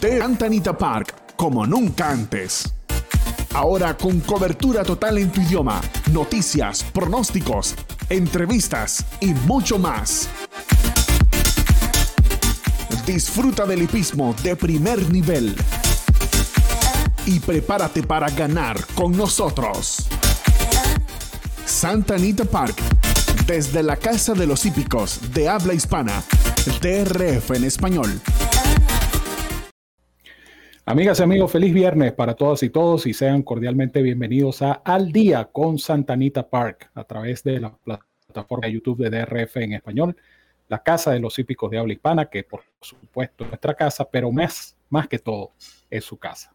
de Antanita Park como nunca antes. Ahora con cobertura total en tu idioma, noticias, pronósticos, entrevistas y mucho más. Disfruta del hipismo de primer nivel y prepárate para ganar con nosotros. Santa Anita Park, desde la Casa de los Hípicos de habla hispana, DRF en español. Amigas y amigos, feliz viernes para todas y todos y sean cordialmente bienvenidos a Al Día con Santa Anita Park a través de la plataforma de YouTube de DRF en español, la Casa de los Hípicos de habla hispana, que por supuesto es nuestra casa, pero más, más que todo es su casa.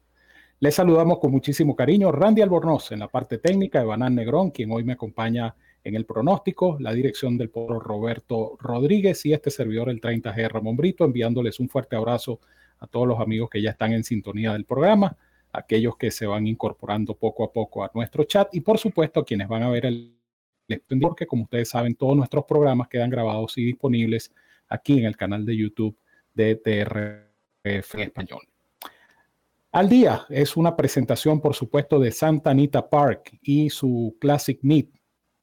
Les saludamos con muchísimo cariño Randy Albornoz en la parte técnica, Evanán Negrón, quien hoy me acompaña en el pronóstico, la dirección del pueblo Roberto Rodríguez y este servidor, el 30G Ramón Brito, enviándoles un fuerte abrazo todos los amigos que ya están en sintonía del programa, aquellos que se van incorporando poco a poco a nuestro chat y por supuesto a quienes van a ver el porque como ustedes saben, todos nuestros programas quedan grabados y disponibles aquí en el canal de YouTube de TRF español. Al día es una presentación, por supuesto, de Santa Anita Park y su Classic Meet,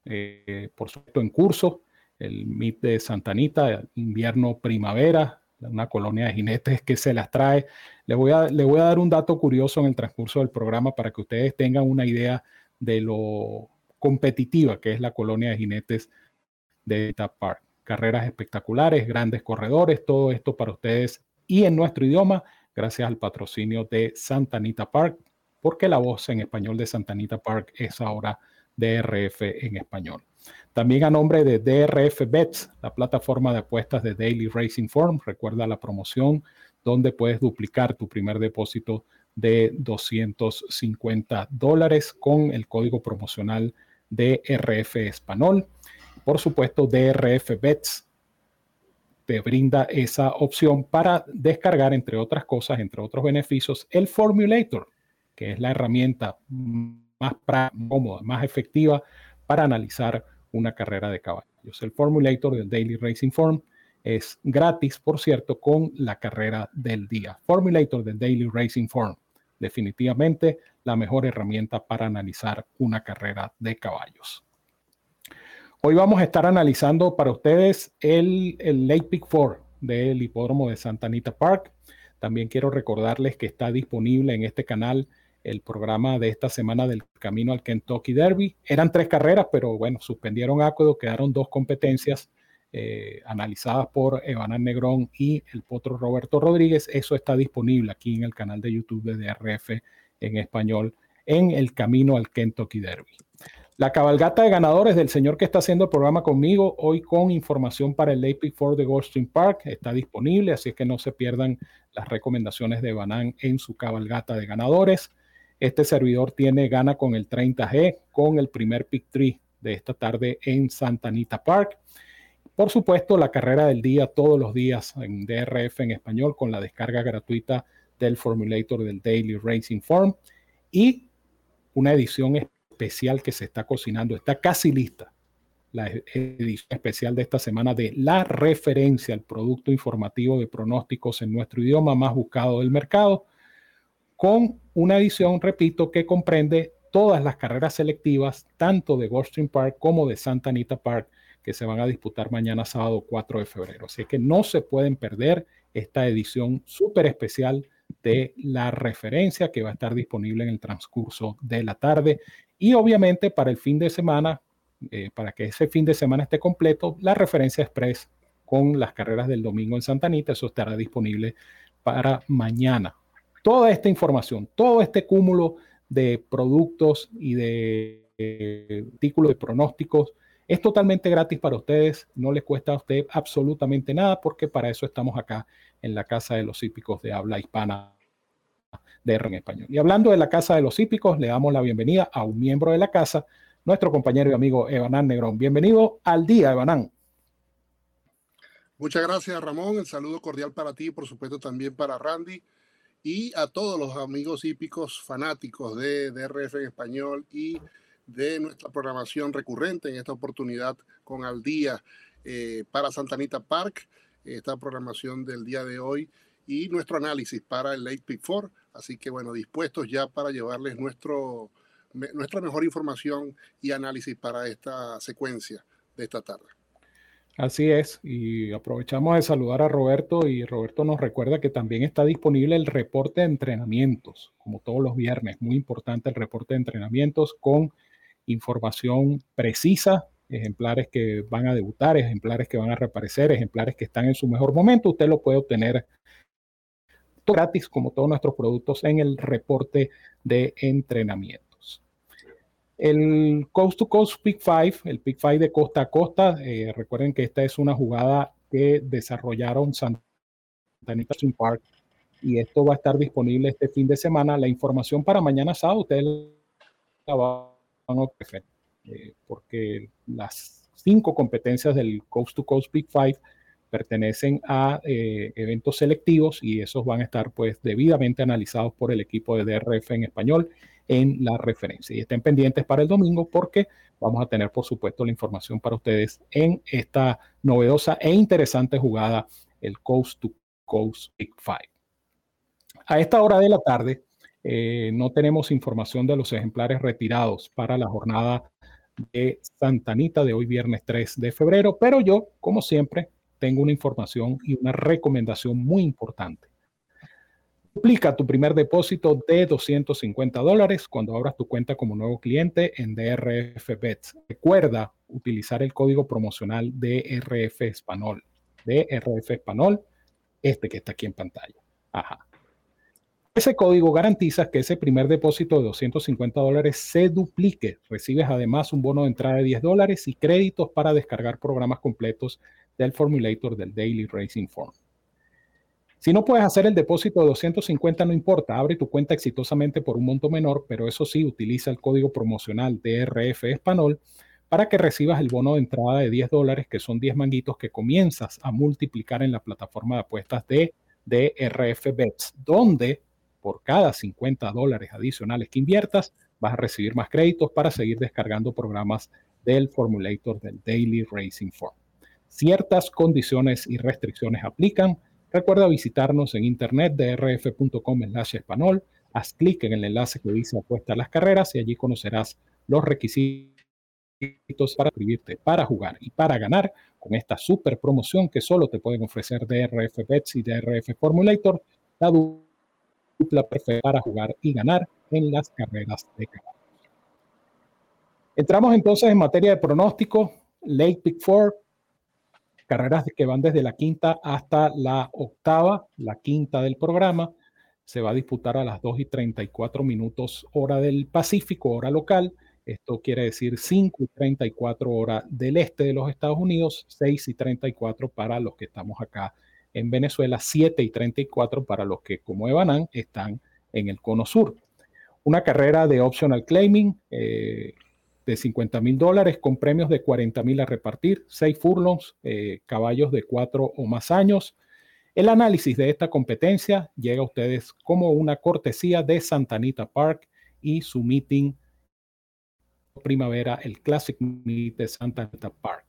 eh, por supuesto, en curso, el Meet de Santa Anita, invierno-primavera, una colonia de jinetes que se las trae. Le voy, a, le voy a dar un dato curioso en el transcurso del programa para que ustedes tengan una idea de lo competitiva que es la colonia de jinetes de Anita Park. Carreras espectaculares, grandes corredores, todo esto para ustedes y en nuestro idioma gracias al patrocinio de Santa Anita Park, porque la voz en español de Santa Anita Park es ahora DRF en español. También a nombre de DRF Bets, la plataforma de apuestas de Daily Racing Form, recuerda la promoción donde puedes duplicar tu primer depósito de 250 dólares con el código promocional DRF Español. Por supuesto, DRF Bets te brinda esa opción para descargar, entre otras cosas, entre otros beneficios, el Formulator, que es la herramienta más cómoda, más efectiva para analizar una carrera de caballos. El Formulator del Daily Racing Form es gratis, por cierto, con la carrera del día. Formulator del Daily Racing Form, definitivamente la mejor herramienta para analizar una carrera de caballos. Hoy vamos a estar analizando para ustedes el, Lake Peak 4 del hipódromo de Santa Anita Park. También quiero recordarles que está disponible en este canal el programa de esta semana del camino al Kentucky Derby. Eran tres carreras, pero bueno, suspendieron Acuedo, quedaron dos competencias eh, analizadas por Evanán Negrón y el potro Roberto Rodríguez. Eso está disponible aquí en el canal de YouTube de DRF en español en el camino al Kentucky Derby. La cabalgata de ganadores del señor que está haciendo el programa conmigo, hoy con información para el Lake for the Goldstream Park, está disponible, así que no se pierdan las recomendaciones de Banán en su cabalgata de ganadores. Este servidor tiene gana con el 30G, con el primer pick tree de esta tarde en Santa Anita Park. Por supuesto, la carrera del día todos los días en DRF en español con la descarga gratuita del formulator del Daily Racing Form y una edición especial que se está cocinando. Está casi lista la edición especial de esta semana de la referencia al producto informativo de pronósticos en nuestro idioma más buscado del mercado, con una edición, repito, que comprende todas las carreras selectivas, tanto de Goldstream Park como de Santa Anita Park, que se van a disputar mañana sábado 4 de febrero. Así que no se pueden perder esta edición súper especial de la referencia que va a estar disponible en el transcurso de la tarde y obviamente para el fin de semana, eh, para que ese fin de semana esté completo, la referencia express con las carreras del domingo en Santa Anita, eso estará disponible para mañana. Toda esta información, todo este cúmulo de productos y de eh, artículos de pronósticos es totalmente gratis para ustedes, no les cuesta a usted absolutamente nada porque para eso estamos acá en la Casa de los Hípicos de Habla Hispana de R en español. Y hablando de la Casa de los Hípicos, le damos la bienvenida a un miembro de la casa, nuestro compañero y amigo Evanán Negrón. Bienvenido al día, Evanán. Muchas gracias, Ramón. El saludo cordial para ti, por supuesto también para Randy y a todos los amigos hípicos fanáticos de DRF en español y de nuestra programación recurrente en esta oportunidad con Al Día eh, para Santanita Park, esta programación del día de hoy y nuestro análisis para el Late Pick 4. Así que bueno, dispuestos ya para llevarles nuestro, nuestra mejor información y análisis para esta secuencia de esta tarde. Así es, y aprovechamos de saludar a Roberto y Roberto nos recuerda que también está disponible el reporte de entrenamientos, como todos los viernes, muy importante el reporte de entrenamientos con información precisa, ejemplares que van a debutar, ejemplares que van a reaparecer, ejemplares que están en su mejor momento, usted lo puede obtener gratis como todos nuestros productos en el reporte de entrenamiento. El Coast to Coast Pick 5, el Pick 5 de costa a costa, eh, recuerden que esta es una jugada que desarrollaron Santa Anita Park y esto va a estar disponible este fin de semana. La información para mañana sábado ustedes la van a ofrecer eh, porque las cinco competencias del Coast to Coast Pick 5 pertenecen a eh, eventos selectivos y esos van a estar pues debidamente analizados por el equipo de DRF en español en la referencia. Y estén pendientes para el domingo porque vamos a tener, por supuesto, la información para ustedes en esta novedosa e interesante jugada, el Coast to Coast Big Five. A esta hora de la tarde eh, no tenemos información de los ejemplares retirados para la jornada de Santanita de hoy viernes 3 de febrero, pero yo, como siempre, tengo una información y una recomendación muy importante. Duplica tu primer depósito de 250 dólares cuando abras tu cuenta como nuevo cliente en DRF Bets. Recuerda utilizar el código promocional DRF Español. DRF Español, este que está aquí en pantalla. Ajá. Ese código garantiza que ese primer depósito de 250 dólares se duplique. Recibes además un bono de entrada de 10 dólares y créditos para descargar programas completos del formulator del Daily Racing Form. Si no puedes hacer el depósito de 250, no importa, abre tu cuenta exitosamente por un monto menor, pero eso sí, utiliza el código promocional DRF Español para que recibas el bono de entrada de 10 dólares, que son 10 manguitos que comienzas a multiplicar en la plataforma de apuestas de DRF Bets, donde por cada 50 dólares adicionales que inviertas, vas a recibir más créditos para seguir descargando programas del formulator del Daily Racing Form. Ciertas condiciones y restricciones aplican. Recuerda visitarnos en internet drf.com español. Haz clic en el enlace que dice apuesta a las carreras y allí conocerás los requisitos para inscribirte, para jugar y para ganar con esta super promoción que solo te pueden ofrecer DRF Bets y DRF Formulator, la dupla perfecta para jugar y ganar en las carreras de caballos. Entramos entonces en materia de pronóstico. Lake Pick 4, carreras que van desde la quinta hasta la octava, la quinta del programa. Se va a disputar a las 2 y 34 minutos hora del Pacífico, hora local. Esto quiere decir 5 y 34 hora del este de los Estados Unidos, 6 y 34 para los que estamos acá en Venezuela, 7 y 34 para los que, como Evanan, están en el cono sur. Una carrera de optional claiming, eh, de 50 mil dólares con premios de 40 mil a repartir, 6 furlongs, eh, caballos de 4 o más años. El análisis de esta competencia llega a ustedes como una cortesía de Santanita Park y su meeting primavera, el Classic Meet de Santa Anita Park.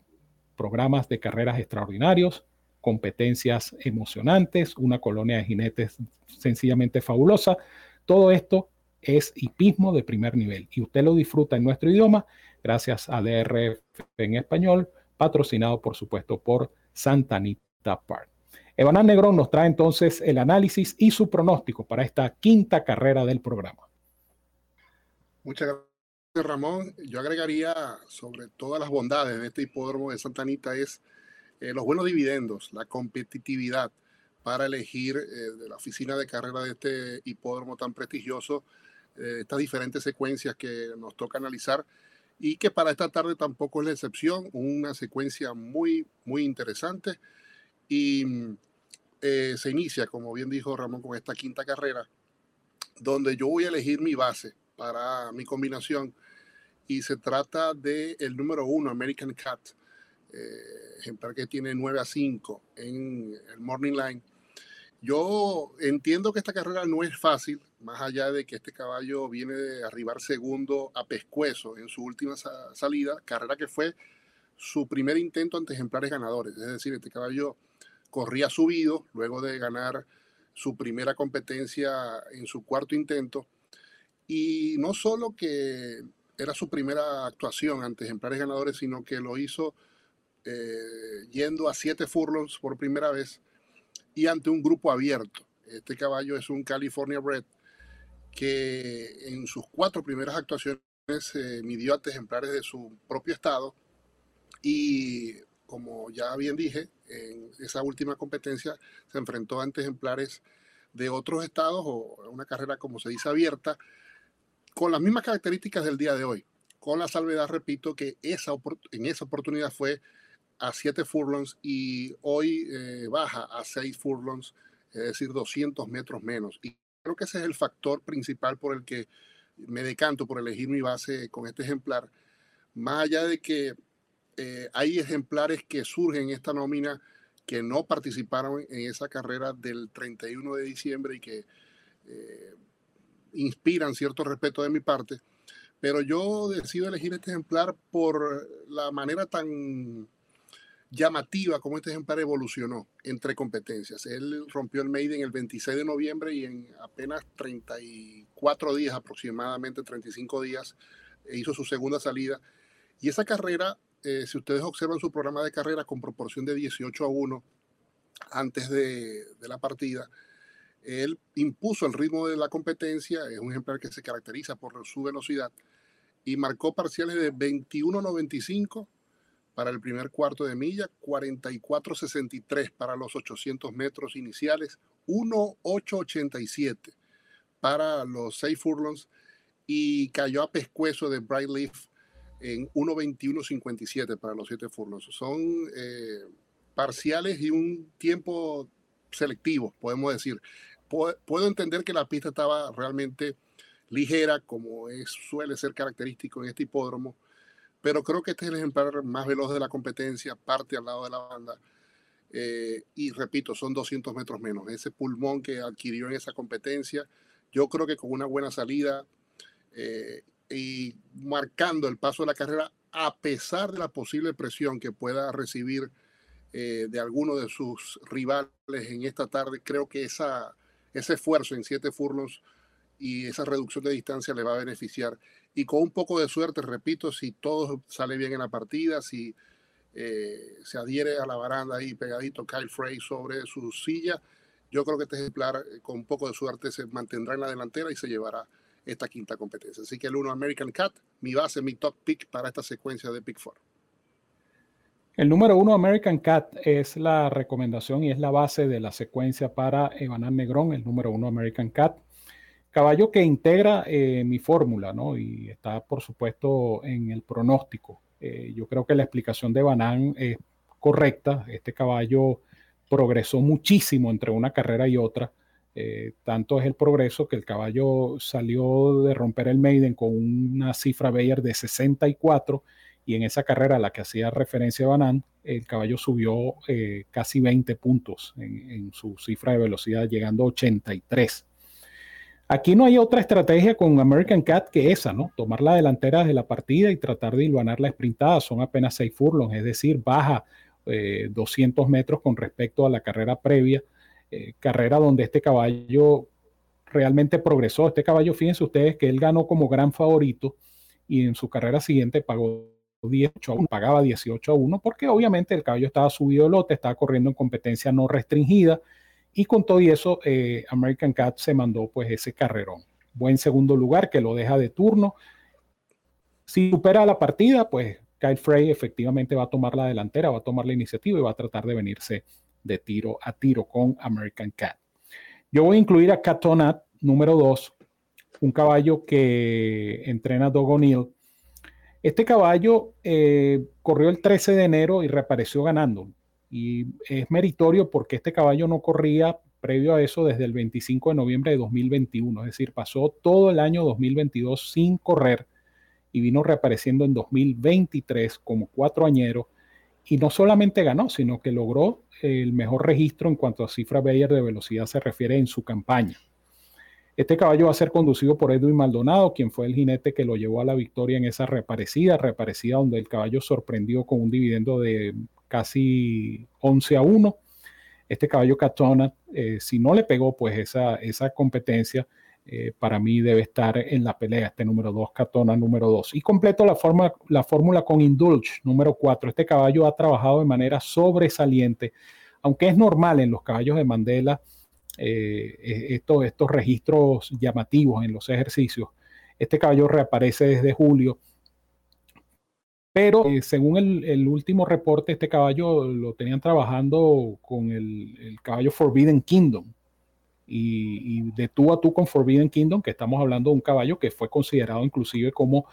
Programas de carreras extraordinarios, competencias emocionantes, una colonia de jinetes sencillamente fabulosa. Todo esto es hipismo de primer nivel y usted lo disfruta en nuestro idioma gracias a DRF en español, patrocinado por supuesto por Santa Anita Park. Evanán Negrón nos trae entonces el análisis y su pronóstico para esta quinta carrera del programa. Muchas gracias, Ramón. Yo agregaría sobre todas las bondades de este hipódromo de Santa Anita es eh, los buenos dividendos, la competitividad para elegir eh, de la oficina de carrera de este hipódromo tan prestigioso eh, estas diferentes secuencias que nos toca analizar y que para esta tarde tampoco es la excepción, una secuencia muy, muy interesante. Y eh, se inicia, como bien dijo Ramón, con esta quinta carrera, donde yo voy a elegir mi base para mi combinación. Y se trata del el número uno, American Cat, eh, ejemplar que tiene 9 a 5 en el Morning Line. Yo entiendo que esta carrera no es fácil, más allá de que este caballo viene de arribar segundo a pescuezo en su última salida, carrera que fue su primer intento ante ejemplares ganadores. Es decir, este caballo corría subido luego de ganar su primera competencia en su cuarto intento. Y no solo que era su primera actuación ante ejemplares ganadores, sino que lo hizo eh, yendo a siete furlongs por primera vez y ante un grupo abierto. Este caballo es un California Bred que en sus cuatro primeras actuaciones eh, midió ante ejemplares de su propio estado y como ya bien dije, en esa última competencia se enfrentó ante ejemplares de otros estados o una carrera, como se dice, abierta, con las mismas características del día de hoy. Con la salvedad, repito, que esa, en esa oportunidad fue a 7 furlongs y hoy eh, baja a 6 furlongs, es decir, 200 metros menos. Creo que ese es el factor principal por el que me decanto por elegir mi base con este ejemplar. Más allá de que eh, hay ejemplares que surgen en esta nómina que no participaron en esa carrera del 31 de diciembre y que eh, inspiran cierto respeto de mi parte, pero yo decido elegir este ejemplar por la manera tan llamativa como este ejemplar evolucionó entre competencias. Él rompió el Maiden el 26 de noviembre y en apenas 34 días, aproximadamente 35 días, hizo su segunda salida. Y esa carrera, eh, si ustedes observan su programa de carrera con proporción de 18 a 1 antes de, de la partida, él impuso el ritmo de la competencia, es un ejemplar que se caracteriza por su velocidad y marcó parciales de 21.95 para el primer cuarto de milla, 44.63 para los 800 metros iniciales, 1.887 para los 6 furlongs y cayó a pescuezo de Bright Leaf en 1.21.57 para los 7 furlongs. Son eh, parciales y un tiempo selectivo, podemos decir. Puedo entender que la pista estaba realmente ligera, como es, suele ser característico en este hipódromo, pero creo que este es el ejemplar más veloz de la competencia, parte al lado de la banda. Eh, y repito, son 200 metros menos. Ese pulmón que adquirió en esa competencia, yo creo que con una buena salida eh, y marcando el paso de la carrera, a pesar de la posible presión que pueda recibir eh, de alguno de sus rivales en esta tarde, creo que esa, ese esfuerzo en siete furlongs y esa reducción de distancia le va a beneficiar y con un poco de suerte, repito, si todo sale bien en la partida, si eh, se adhiere a la baranda ahí pegadito Kyle Frey sobre su silla, yo creo que este ejemplar eh, con un poco de suerte se mantendrá en la delantera y se llevará esta quinta competencia. Así que el 1 American Cat, mi base, mi top pick para esta secuencia de Pick Four. El número uno American Cat es la recomendación y es la base de la secuencia para Evanán Negrón, el número uno American Cat. Caballo que integra eh, mi fórmula, ¿no? Y está, por supuesto, en el pronóstico. Eh, yo creo que la explicación de Banán es correcta. Este caballo progresó muchísimo entre una carrera y otra. Eh, tanto es el progreso que el caballo salió de romper el Maiden con una cifra Bayer de 64 y en esa carrera a la que hacía referencia Banán, el caballo subió casi 20 puntos en, en, su cifra de velocidad, llegando a 83. Aquí no hay otra estrategia con American Cat que esa, ¿no? Tomar la delantera de la partida y tratar de hilvanar la sprintada. Son apenas seis furlongs, es decir, baja 200 eh, metros con respecto a la carrera previa. Eh, carrera donde este caballo realmente progresó. Este caballo, fíjense ustedes que él ganó como gran favorito y en su carrera siguiente pagó 18 a 1, pagaba 18 a 1 porque obviamente el caballo estaba subido de lote, estaba corriendo en competencia no restringida y con todo y eso, eh, American Cat se mandó pues ese carrerón. Buen segundo lugar que lo deja de turno. Si supera la partida, pues Kyle Frey efectivamente va a tomar la delantera, va a tomar la iniciativa y va a tratar de venirse de tiro a tiro con American Cat. Yo voy a incluir a Catonat, número 2, un caballo que entrena Doug O'Neill. Este caballo eh, corrió el 13 de enero y reapareció ganando. Y es meritorio porque este caballo no corría previo a eso desde el 25 de noviembre de 2021, es decir, pasó todo el año 2022 sin correr y vino reapareciendo en 2023 como cuatro añeros y no solamente ganó, sino que logró el mejor registro en cuanto a cifra Bayer de velocidad se refiere en su campaña. Este caballo va a ser conducido por Edwin Maldonado, quien fue el jinete que lo llevó a la victoria en esa reaparecida, reaparecida donde el caballo sorprendió con un dividendo de casi 11 a 1. este caballo Katona, eh, si no le pegó pues esa, esa competencia, eh, para mí debe estar en la pelea, este número 2, Katona número 2. Y completo la, forma, la fórmula con Indulge número 4. Este caballo ha trabajado de manera sobresaliente, aunque es normal en los caballos de Mandela eh, estos, estos registros llamativos en los ejercicios. Este caballo reaparece desde julio. Pero eh, según el, último reporte, este caballo lo tenían trabajando con el, caballo Forbidden Kingdom, y, de tú a tú con Forbidden Kingdom, que estamos hablando de un caballo que fue considerado inclusive como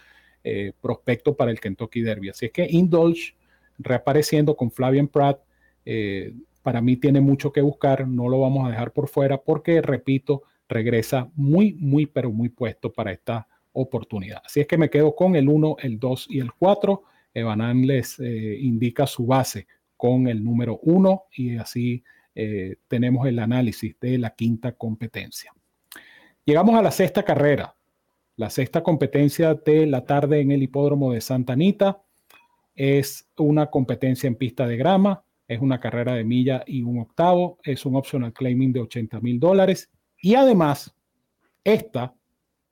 eh, prospecto para el Kentucky Derby. Así es que Indulge, reapareciendo con Flavian Pratt, eh, para mí tiene mucho que buscar, no lo vamos a dejar por fuera porque, repito, regresa muy, muy, pero muy puesto para esta oportunidad. Así es que me quedo con el 1, el 2 y el 4. Evanan les eh, indica su base con el número 1 y así eh, tenemos el análisis de la quinta competencia. Llegamos a la sexta carrera, la sexta competencia de la tarde en el hipódromo de Santa Anita. Es una competencia en pista de grama, es una carrera de milla y un octavo, es un optional claiming de 80 mil dólares y además esta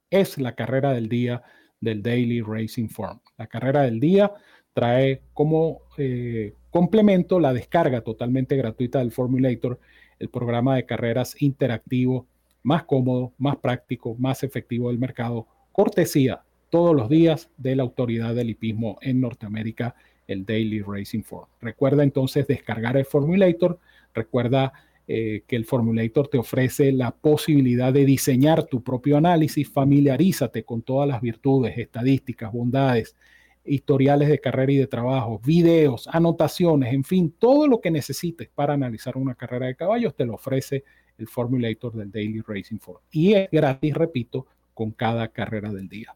es la carrera del día del Daily Racing Form. La carrera del día trae como eh, complemento la descarga totalmente gratuita del Formulator, el programa de carreras interactivo más cómodo, más práctico, más efectivo del mercado, cortesía todos los días de la autoridad del hipismo en Norteamérica, el Daily Racing Form. Recuerda entonces descargar el Formulator, recuerda eh, que el Formulator te ofrece la posibilidad de diseñar tu propio análisis, familiarízate con todas las virtudes, estadísticas, bondades, historiales de carrera y de trabajo, videos, anotaciones, en fin, todo lo que necesites para analizar una carrera de caballos te lo ofrece el Formulator del Daily Racing Form. Y es gratis, repito, con cada carrera del día.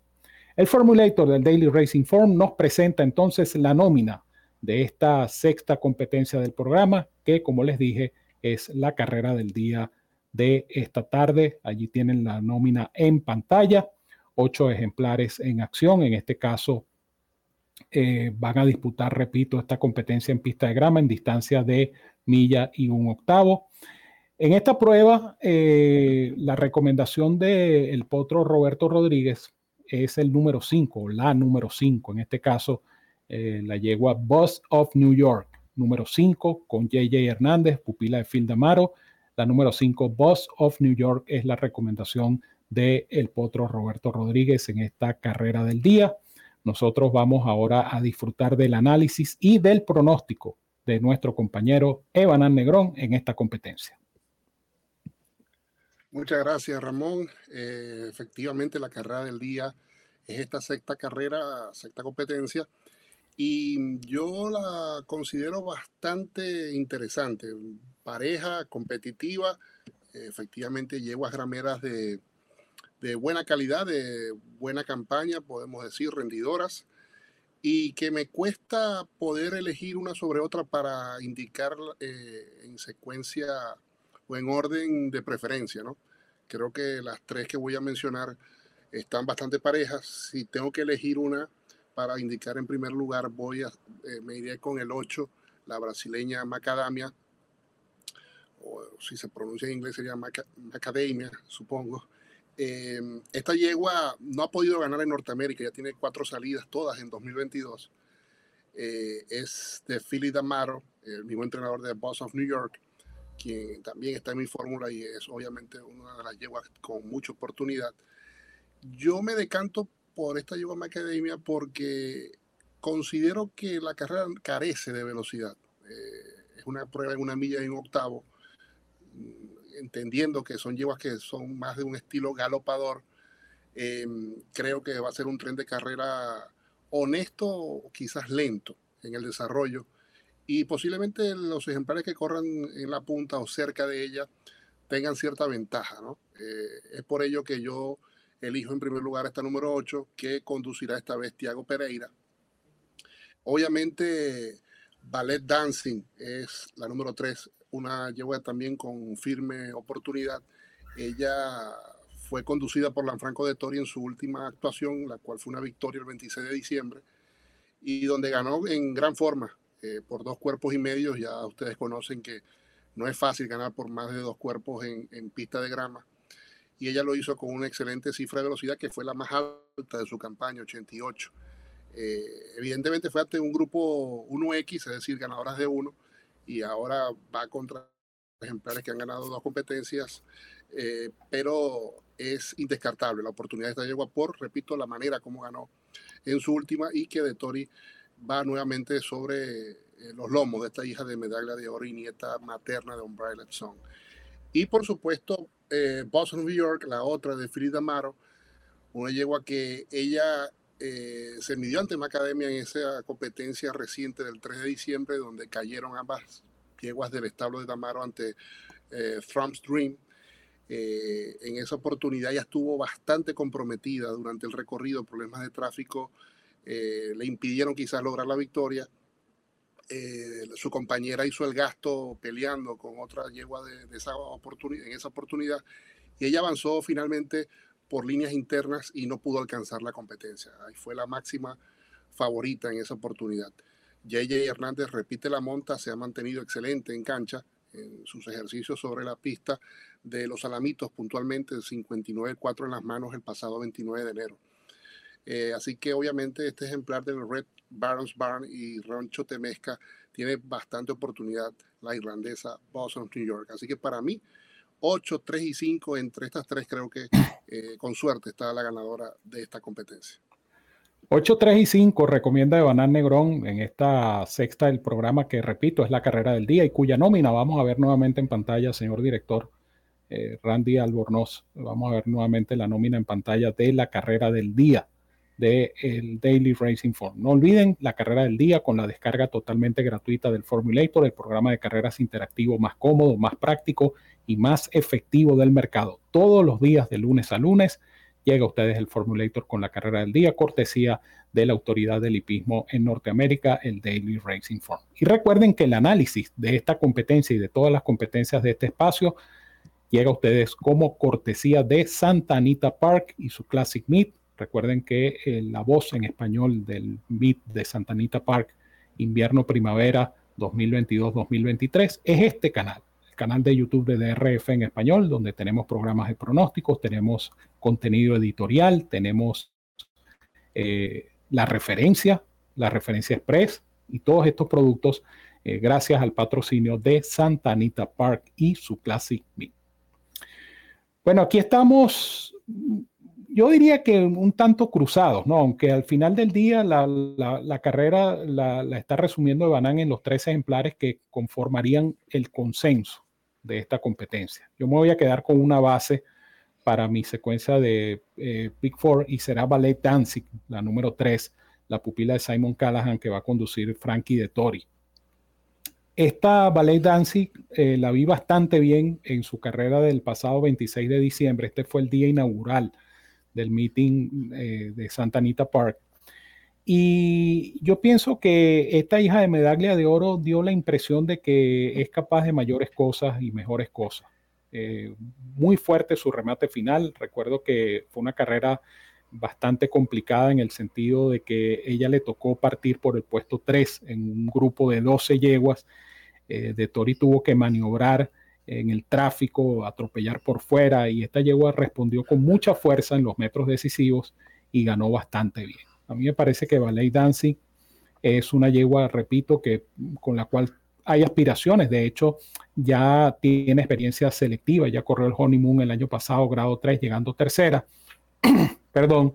El Formulator del Daily Racing Form nos presenta entonces la nómina de esta sexta competencia del programa, que como les dije es la carrera del día de esta tarde. Allí tienen la nómina en pantalla, ocho ejemplares en acción, en este caso eh, van a disputar, repito, esta competencia en pista de grama en distancia de milla y un octavo. En esta prueba, eh, la recomendación del potro Roberto Rodríguez es el número 5, la número 5, en este caso eh, la yegua Bus of New York, número 5 con JJ Hernández, pupila de Phil Damaro. La número 5, Bus of New York, es la recomendación del el potro Roberto Rodríguez en esta carrera del día. Nosotros vamos ahora a disfrutar del análisis y del pronóstico de nuestro compañero Evan Negrón en esta competencia. Muchas gracias, Ramón. Eh, efectivamente, la carrera del día es esta sexta carrera, sexta competencia, y yo la considero bastante interesante. Pareja competitiva, efectivamente, yeguas grameras de, de buena calidad, de buena campaña, podemos decir, rendidoras, y que me cuesta poder elegir una sobre otra para indicar eh, en secuencia o en orden de preferencia, ¿no? Creo que las tres que voy a mencionar están bastante parejas. Si tengo que elegir una para indicar en primer lugar, voy a, eh, me iré con el 8, la brasileña Macadamia, o si se pronuncia en inglés sería Macadamia, supongo. Em, esta yegua no ha podido ganar en Norteamérica, ya tiene cuatro salidas, todas en 2022. Eh, es de Philly Damaro, el mismo entrenador de Boss of New York, quien también está en mi fórmula y es obviamente una de las yeguas con mucha oportunidad. Yo me decanto por esta yegua Macadamia porque considero que la carrera carece de velocidad. Eh, es una prueba en una milla y un octavo entendiendo que son yeguas que son más de un estilo galopador, em, creo que va a ser un tren de carrera honesto quizás lento en el desarrollo. Y posiblemente los ejemplares que corran en la punta o cerca de ella tengan cierta ventaja. ¿no? Eh, es por ello que yo elijo en primer lugar esta número 8 que conducirá esta vez Tiago Pereira. Obviamente, Ballet Dancing es la número 3 una yegua también con firme oportunidad. Ella fue conducida por Lanfranco de Tori en su última actuación, la cual fue una victoria el 26 de diciembre, y donde ganó en gran forma, eh, por dos cuerpos y medio. Ya ustedes conocen que No es fácil ganar por más de dos cuerpos en, en pista de grama. Y ella lo hizo con una excelente cifra de velocidad que fue la más alta de su campaña, 88. Eh, evidentemente fue ante un grupo 1X, es decir, ganadoras de uno, y ahora va contra ejemplares que han ganado dos competencias, eh, pero es indescartable la oportunidad de esta yegua por, repito, la manera como ganó en su última y que de Tori va nuevamente sobre eh, los lomos de esta hija de medalla de oro y nieta materna de Umbrella Song. Y por supuesto, Boston, New York, la otra de Frida Amaro, una yegua que ella eh, se midió ante Macademia en esa competencia reciente del 3 de diciembre, donde cayeron ambas yeguas del establo de Tamaro ante eh, Trump's Dream. Eh, en esa oportunidad ya estuvo bastante comprometida durante el recorrido, problemas de tráfico le impidieron quizás lograr la victoria. Su compañera hizo el gasto peleando con otra yegua en esa oportunidad y ella avanzó finalmente por líneas internas y no pudo alcanzar la competencia. Ahí fue la máxima favorita en esa oportunidad. JJ Hernández repite la monta, se ha mantenido excelente en cancha en sus ejercicios sobre la pista de los Alamitos, puntualmente 59-4 en las manos el pasado 29 de enero. Eh, así que obviamente este ejemplar del Red Barons Barn y Rancho Temesca tiene bastante oportunidad la irlandesa Boston, New York. Así que para mí 8, 3 y 5, entre estas tres creo que eh, con suerte está la ganadora de esta competencia. 8, 3 y 5 recomienda Evanán Negrón en esta sexta del programa que, repito, es la carrera del día y cuya nómina vamos a ver nuevamente en pantalla, señor director eh, Randy Albornoz. Vamos a ver nuevamente la nómina en pantalla de la carrera del día del Daily Racing Form. No olviden la carrera del día con la descarga totalmente gratuita del Formulator, el programa de carreras interactivo más cómodo, más práctico y más efectivo del mercado. Todos los días de lunes a lunes llega a ustedes el Formulator con la carrera del día, cortesía de la autoridad del hipismo en Norteamérica, el Daily Racing Form. Y recuerden que el análisis de esta competencia y de todas las competencias de este espacio llega a ustedes como cortesía de Santa Anita Park y su Classic Meet Recuerden que eh, la voz en español del MIT de Santa Anita Park, invierno-primavera 2022-2023, es este canal, el canal de YouTube de DRF en español, donde tenemos programas de pronósticos, tenemos contenido editorial, tenemos eh, la referencia, la referencia express y todos estos productos eh, gracias al patrocinio de Santa Anita Park y su Classic Meet. Bueno, aquí estamos yo diría que un tanto cruzados, ¿no? Aunque al final del día la, carrera la, está resumiendo Banán en los tres ejemplares que conformarían el consenso de esta competencia. Yo me voy a quedar con una base para mi secuencia de eh, Big Four y será Ballet Dancing, la número 3, la pupila de Simon Callahan que va a conducir Frankie de Tori. Esta Ballet Dancing eh, la vi bastante bien en su carrera del pasado 26 de diciembre. Este fue el día inaugural del meeting eh, de Santa Anita Park. Y yo pienso que esta hija de medalla de oro dio la impresión de que es capaz de mayores cosas y mejores cosas. Eh, muy fuerte su remate final. Recuerdo que fue una carrera bastante complicada en el sentido de que ella le tocó partir por el puesto 3 en un grupo de 12 yeguas. Eh, de Tori tuvo que maniobrar en el tráfico, atropellar por fuera y esta yegua respondió con mucha fuerza en los metros decisivos y ganó bastante bien. A mí me parece que Ballet Dancing es una yegua, repito, que con la cual hay aspiraciones. De hecho, ya tiene experiencia selectiva, ya corrió el honeymoon el año pasado, grado 3, llegando tercera. Perdón.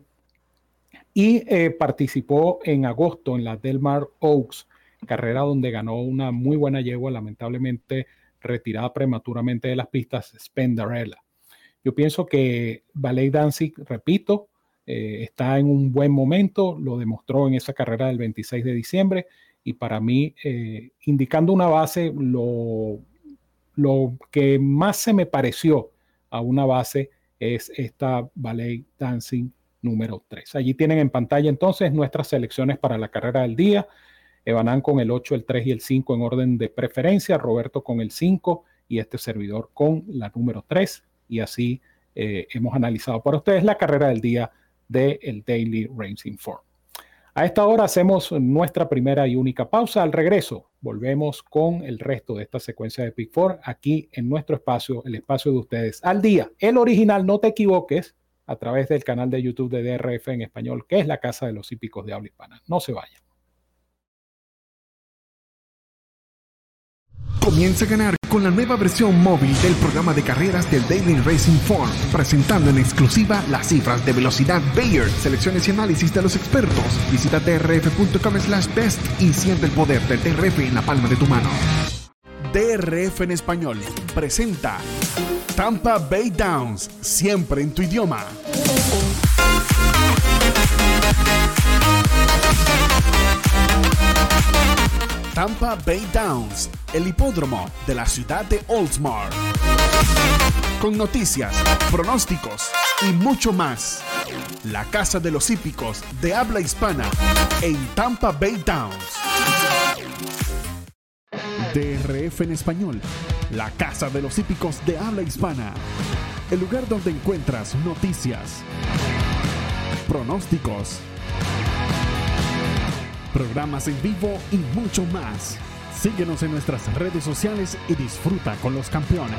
Y eh, participó en agosto en la Delmar Oaks, carrera donde ganó una muy buena yegua, lamentablemente retirada prematuramente de las pistas, Spendarella. Yo pienso que Ballet Dancing, repito, eh, está en un buen momento, lo demostró en esa carrera del 26 de diciembre y para mí, eh, indicando una base, lo, lo que más se me pareció a una base es esta Ballet Dancing número 3. Allí tienen en pantalla entonces nuestras selecciones para la carrera del día. Evanán con el 8, el 3 y el 5 en orden de preferencia, Roberto con el 5 y este servidor con la número 3. Y así eh, hemos analizado para ustedes la carrera del día del el Daily Racing Form. A esta hora hacemos nuestra primera y única pausa. Al regreso, volvemos con el resto de esta secuencia de Pick Four aquí en nuestro espacio, el espacio de ustedes al día. El original, no te equivoques, a través del canal de YouTube de DRF en español, que es la Casa de los Hípicos de Habla Hispana. No se vayan. Comienza a ganar con la nueva versión móvil del programa de carreras del Daily Racing Form, presentando en exclusiva las cifras de velocidad Bayer, selecciones y análisis de los expertos. Visita drf.com slash best y siente el poder del DRF en la palma de tu mano. DRF en español presenta Tampa Bay Downs, siempre en tu idioma. Tampa Bay Downs, el hipódromo de la ciudad de Oldsmar. Con noticias, pronósticos y mucho más. La casa de los hípicos de habla hispana en Tampa Bay Downs. DRF en español, la casa de los hípicos de habla hispana. El lugar donde encuentras noticias, pronósticos programas en vivo y mucho más. Síguenos en nuestras redes sociales y disfruta con los campeones.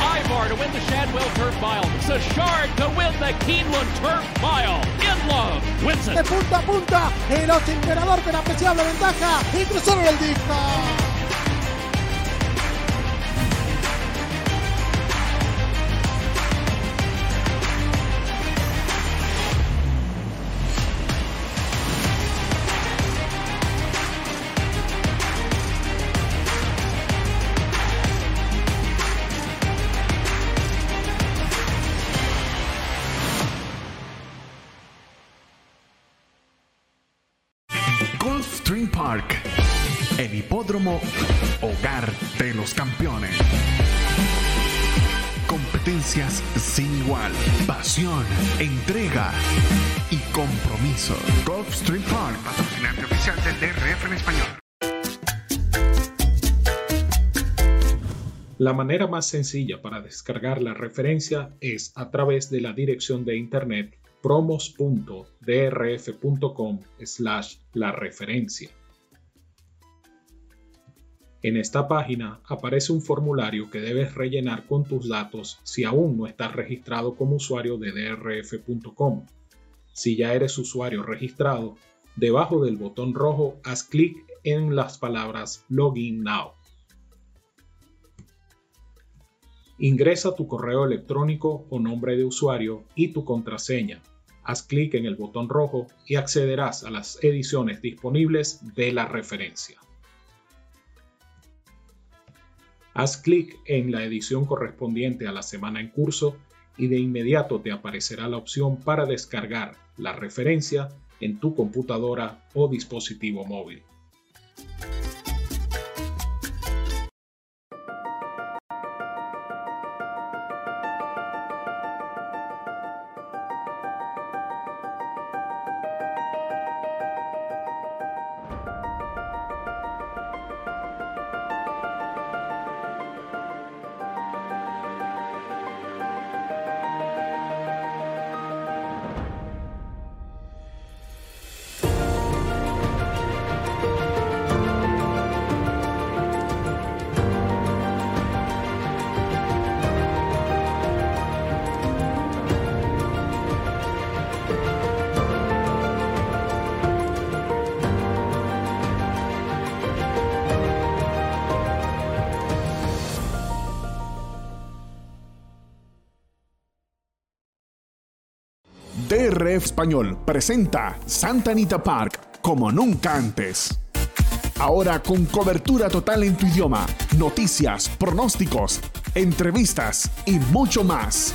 Ivar to win the Shadwell Turf Mile. Sashard to win the Keeneland Turf Mile. In love wins de punta a punta, el ocho emperador con apreciable ventaja y cruzaron el disco. El hipódromo hogar de los campeones. Competencias sin igual, pasión, entrega y compromiso. Gulfstream Park, patrocinante oficial del DRF en español. La manera más sencilla para descargar la referencia es a través de la dirección de internet promos.drf.com slash la referencia. En esta página aparece un formulario que debes rellenar con tus datos si aún no estás registrado como usuario de drf.com. Si ya eres usuario registrado, debajo del botón rojo haz clic en las palabras Login Now. Ingresa tu correo electrónico o nombre de usuario y tu contraseña. Haz clic en el botón rojo y accederás a las ediciones disponibles de la referencia. Haz clic en la edición correspondiente a la semana en curso y de inmediato te aparecerá la opción para descargar la referencia en tu computadora o dispositivo móvil. DRF Español presenta Santa Anita Park como nunca antes. Ahora con cobertura total en tu idioma, noticias, pronósticos, entrevistas y mucho más.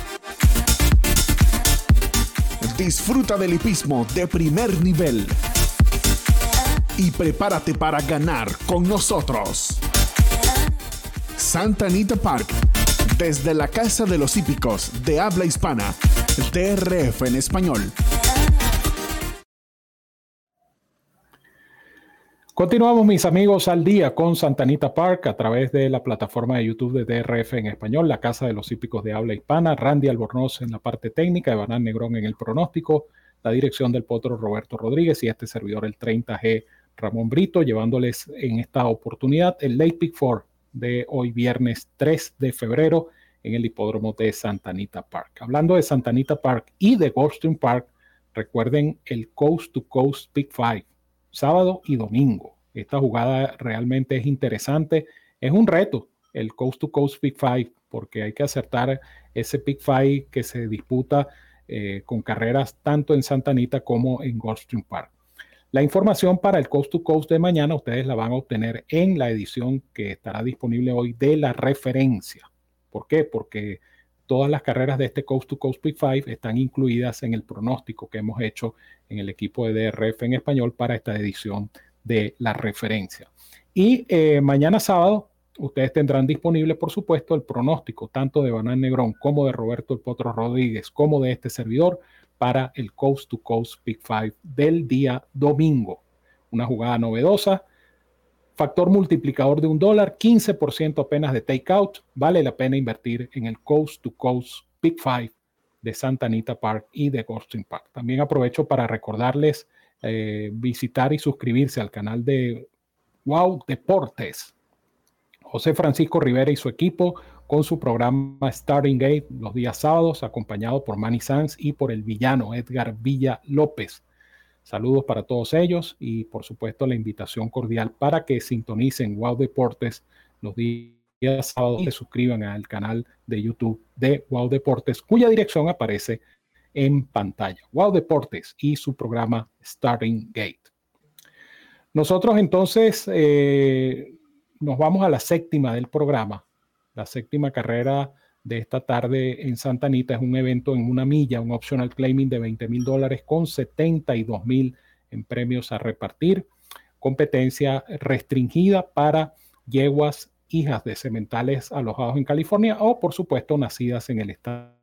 Disfruta del hipismo de primer nivel. Y prepárate para ganar con nosotros. Santa Anita Park, desde la Casa de los Hípicos de habla hispana, DRF en español. Continuamos, mis amigos, al día con Santanita Park a través de la plataforma de YouTube de DRF en español, la Casa de los Hípicos de Habla Hispana, Randy Albornoz en la parte técnica, Banán Negrón en el pronóstico, la dirección del potro Roberto Rodríguez y este servidor, el 30G Ramón Brito, llevándoles en esta oportunidad el Late Pick 4 de hoy viernes 3 de febrero en el hipódromo de Santanita Park. Hablando de Santanita Park y de Goldstream Park, recuerden el Coast to Coast Pick 5 sábado y domingo. Esta jugada realmente es interesante. Es un reto el Coast to Coast Pick 5 porque hay que acertar ese Pick 5 que se disputa eh, con carreras tanto en Santa Anita como en Goldstream Park. La información para el Coast to Coast de mañana ustedes la van a obtener en la edición que estará disponible hoy de la referencia. ¿Por qué? Porque Todas las carreras de este Coast to Coast Pick 5 están incluidas en el pronóstico que hemos hecho en el equipo de DRF en español para esta edición de la referencia. Y eh, mañana sábado ustedes tendrán disponible, por supuesto, el pronóstico tanto de Banán Negrón como de Roberto El Potro Rodríguez, como de este servidor para el Coast to Coast Pick 5 del día domingo. Una jugada novedosa Factor multiplicador de un dólar, 15% apenas de takeout. Vale la pena invertir en el Coast to Coast Pick 5 de Santa Anita Park y de Goldstream Park. También aprovecho para recordarles eh, visitar y suscribirse al canal de Wow Deportes. José Francisco Rivera y su equipo con su programa Starting Gate los días sábados, acompañado por Manny Sanz y por el villano Edgar Villa López. Saludos para todos ellos y por supuesto la invitación cordial para que sintonicen Wow Deportes los días sábados y se suscriban al canal de YouTube de Wow Deportes, cuya dirección aparece en pantalla. Wow Deportes y su programa Starting Gate. Nosotros entonces eh, nos vamos a la séptima del programa, la séptima carrera de esta tarde en Santa Anita es un evento en una milla, un optional claiming de 20 mil dólares con 72 mil en premios a repartir. Competencia restringida para yeguas hijas de cementales alojados en California o, por supuesto, nacidas en el estado.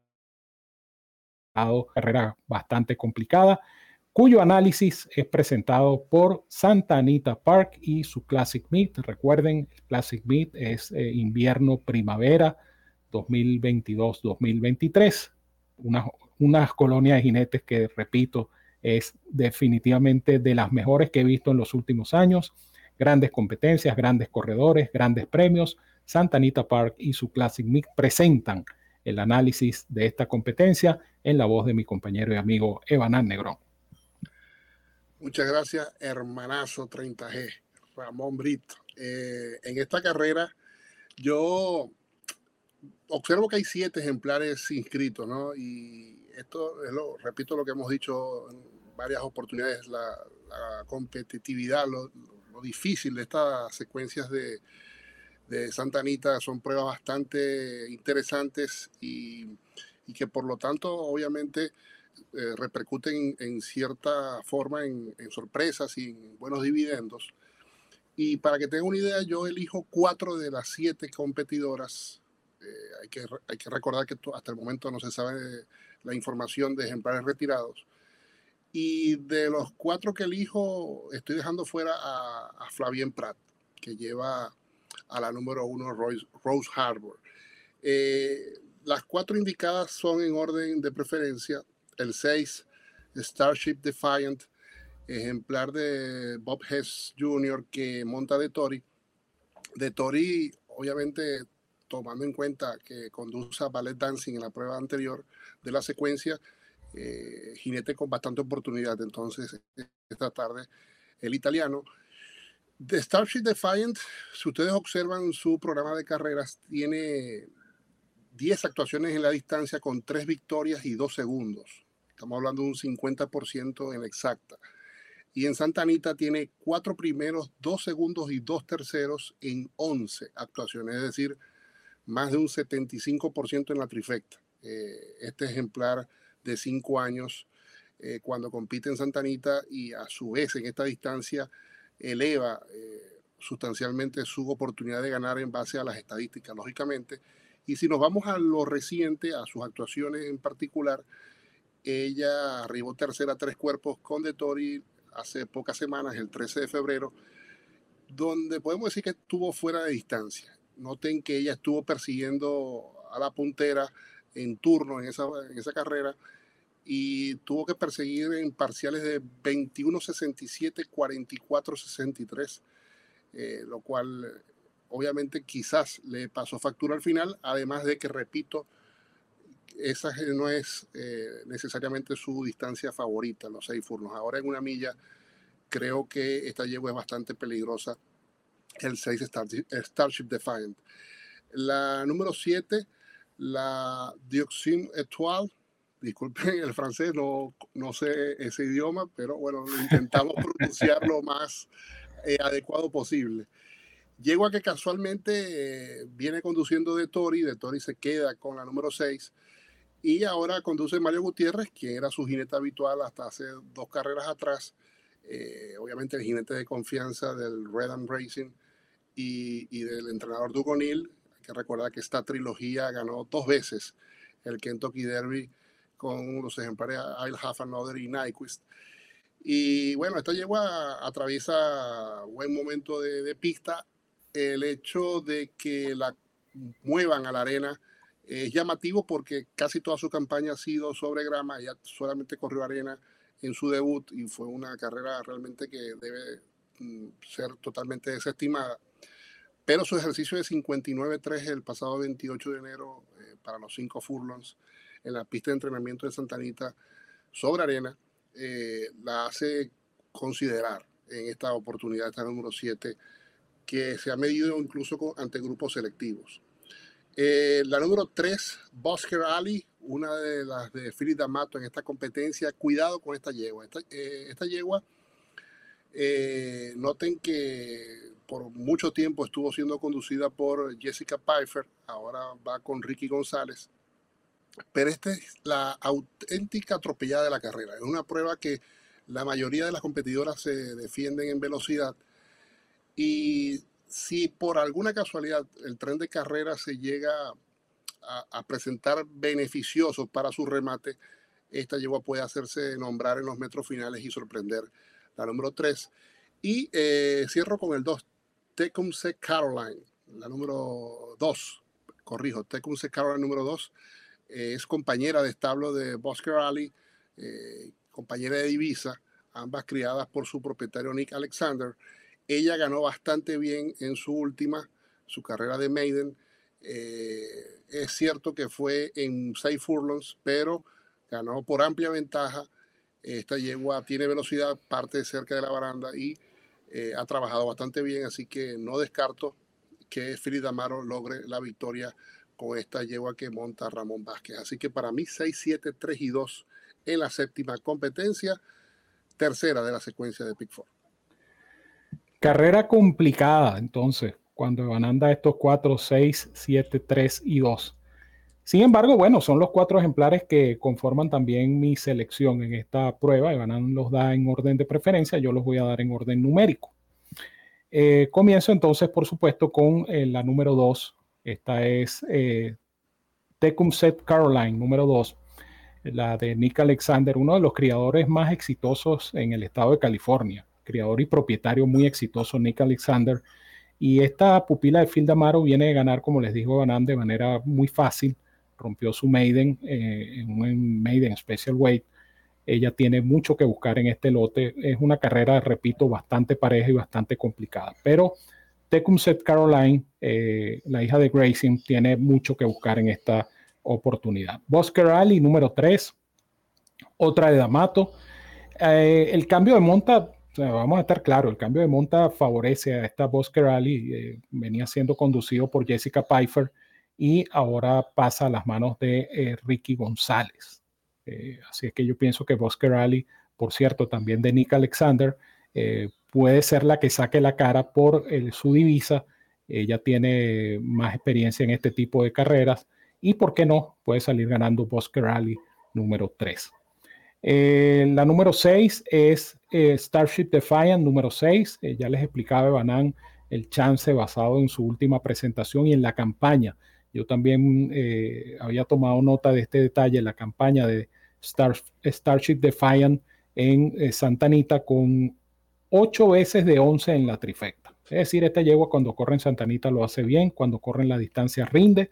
Carrera bastante complicada, cuyo análisis es presentado por Santa Anita Park y su Classic Meet. Recuerden, Classic Meet es eh, invierno-primavera 2022-2023. Unas, unas colonias de jinetes que, repito, es definitivamente de las mejores que he visto en los últimos años. Grandes competencias, grandes corredores, grandes premios. Santa Anita Park y su Classic Mix presentan el análisis de esta competencia en la voz de mi compañero y amigo Evanán Negrón. Muchas gracias, hermanazo 30G, Ramón Brito. Eh, en esta carrera, yo observo que hay siete ejemplares inscritos, ¿no? Y esto es lo, repito lo que hemos dicho en varias oportunidades, la, competitividad, lo, difícil de estas secuencias de, de, Santa Anita son pruebas bastante interesantes y, que por lo tanto obviamente eh, repercuten en cierta forma en, en sorpresas y en buenos dividendos. Y para que tengan una idea, yo elijo cuatro de las siete competidoras hay, que, hay que recordar que hasta el momento no se sabe la información de ejemplares retirados. Y de los cuatro que elijo, estoy dejando fuera a, a Flavien Pratt, que lleva a la número uno Rose, Harbor. Eh, las cuatro indicadas son en orden de preferencia. El 6, Starship Defiant, ejemplar de Bob Hess Jr. que monta de Tori. De Tori, obviamente, tomando en cuenta que conduce a ballet dancing en la prueba anterior de la secuencia, eh, jinete con bastante oportunidad. Entonces, esta tarde, el italiano. The Starship Defiant, si ustedes observan su programa de carreras, tiene 10 actuaciones en la distancia con 3 victorias y 2 segundos. Estamos hablando de un 50% en exacta. Y en Santa Anita tiene 4 primeros, 2 segundos y 2 terceros en 11 actuaciones. Es decir, más de un 75% en la trifecta. Eh, este ejemplar de 5 años, eh, cuando compite en Santa Anita y a su vez en esta distancia eleva eh, sustancialmente su oportunidad de ganar en base a las estadísticas, lógicamente. Y si nos vamos a lo reciente, a sus actuaciones en particular, ella arribó tercera tres cuerpos con De Tori hace pocas semanas, el 13 de febrero, donde podemos decir que estuvo fuera de distancia. Noten que ella estuvo persiguiendo a la puntera en turno en esa, en esa carrera y tuvo que perseguir en parciales de 21-67, 44-63, eh, lo cual obviamente quizás le pasó factura al final, además de que, repito, esa no es eh, necesariamente su distancia favorita, los seis furnos. Ahora en una milla creo que esta yegua es bastante peligrosa, el 6 Starship, Defiant. La número 7, la Dioxine Etoile, disculpen el francés, no, no sé ese idioma, pero bueno, intentamos pronunciar lo más eh, adecuado posible. Llego a que casualmente eh, viene conduciendo de Tori, de Tori se queda con la número 6 y ahora conduce Mario Gutiérrez, quien era su jinete habitual hasta hace dos carreras atrás. Eh, obviamente el jinete de confianza del Red and Racing y, del entrenador Dugonil. Hay que recordar que esta trilogía ganó dos veces el Kentucky Derby con los ejemplares I'll Have Another y Nyquist. Y bueno, esta yegua atraviesa buen momento de, de, pista. El hecho de que la muevan a la arena es llamativo porque casi toda su campaña ha sido sobre grama. Ella solamente corrió arena en su debut y fue una carrera realmente que debe mm, ser totalmente desestimada. Pero su ejercicio de 59-3 el pasado 28 de enero eh, para los cinco furlongs en la pista de entrenamiento de Santa Anita sobre arena, eh, la hace considerar en esta oportunidad, esta número 7, que se ha medido incluso ante grupos selectivos. Eh, la número 3, Bosker Ali, una de las de Philip D'Amato en esta competencia. Cuidado con esta yegua. Esta, eh, yegua, noten que por mucho tiempo estuvo siendo conducida por Jessica Pfeiffer, ahora va con Ricky González pero esta es la auténtica atropellada de la carrera. Es una prueba que la mayoría de las competidoras se defienden en velocidad y si por alguna casualidad el tren de carrera se llega a, presentar beneficioso para su remate, esta yegua puede hacerse nombrar en los metros finales y sorprender la número 3. Y eh, cierro con el 2, Tecumseh Caroline, la número 2, corrijo, Tecumseh Caroline número 2 es compañera de establo de Bosque Ali, eh, compañera de divisa, ambas criadas por su propietario Nick Alexander. Ella ganó bastante bien en su última, su carrera de Maiden. Eh, es cierto que fue en seis furlongs, pero ganó por amplia ventaja. Esta yegua tiene velocidad, parte cerca de la baranda y eh, ha trabajado bastante bien, así que no descarto que Frida Amaro logre la victoria con esta yegua que monta Ramón Vázquez. Así que para mí 6, 7, 3 y 2 en la séptima competencia, tercera de la secuencia de Pick Carrera complicada entonces, cuando anda estos 4, 6, 7, 3 y 2. Sin embargo, bueno, son los cuatro ejemplares que conforman también mi selección en esta prueba. Evanan los da en orden de preferencia, yo los voy a dar en orden numérico. Eh, comienzo entonces, por supuesto, con eh, la número 2, esta es eh, Tecumseh Caroline, número 2, la de Nick Alexander, uno de los criadores más exitosos en el estado de California, criador y propietario muy exitoso, Nick Alexander. Y esta pupila de Phil Damaro viene de ganar, como les dijo Banan, de manera muy fácil. Rompió su maiden eh, en un maiden special weight. Ella tiene mucho que buscar en este lote. Es una carrera, repito, bastante pareja y bastante complicada. Pero Tecumseh Caroline, eh, la hija de Grayson, tiene mucho que buscar en esta oportunidad. Bosque Ali, número 3, otra de D'Amato. Eh, el cambio de monta, vamos a estar claros, el cambio de monta favorece a esta Bosque Ali. Eh, venía siendo conducido por Jessica Pfeiffer y ahora pasa a las manos de Ricky González. así es que yo pienso que Bosque Ali, por cierto, también de Nick Alexander, puede ser la que saque la cara por su divisa. Ella tiene más experiencia en este tipo de carreras y, ¿por qué no? Puede salir ganando Bosque Rally número 3. Eh, la número 6 es eh, Starship Defiant, número 6. Eh, ya les explicaba Banan el chance basado en su última presentación y en la campaña. Yo también había tomado nota de este detalle, la campaña de Starship Defiant en Santa Anita con 8 veces de 11 en la trifecta. Es decir, esta yegua cuando corre en Santanita lo hace bien, cuando corre en la distancia rinde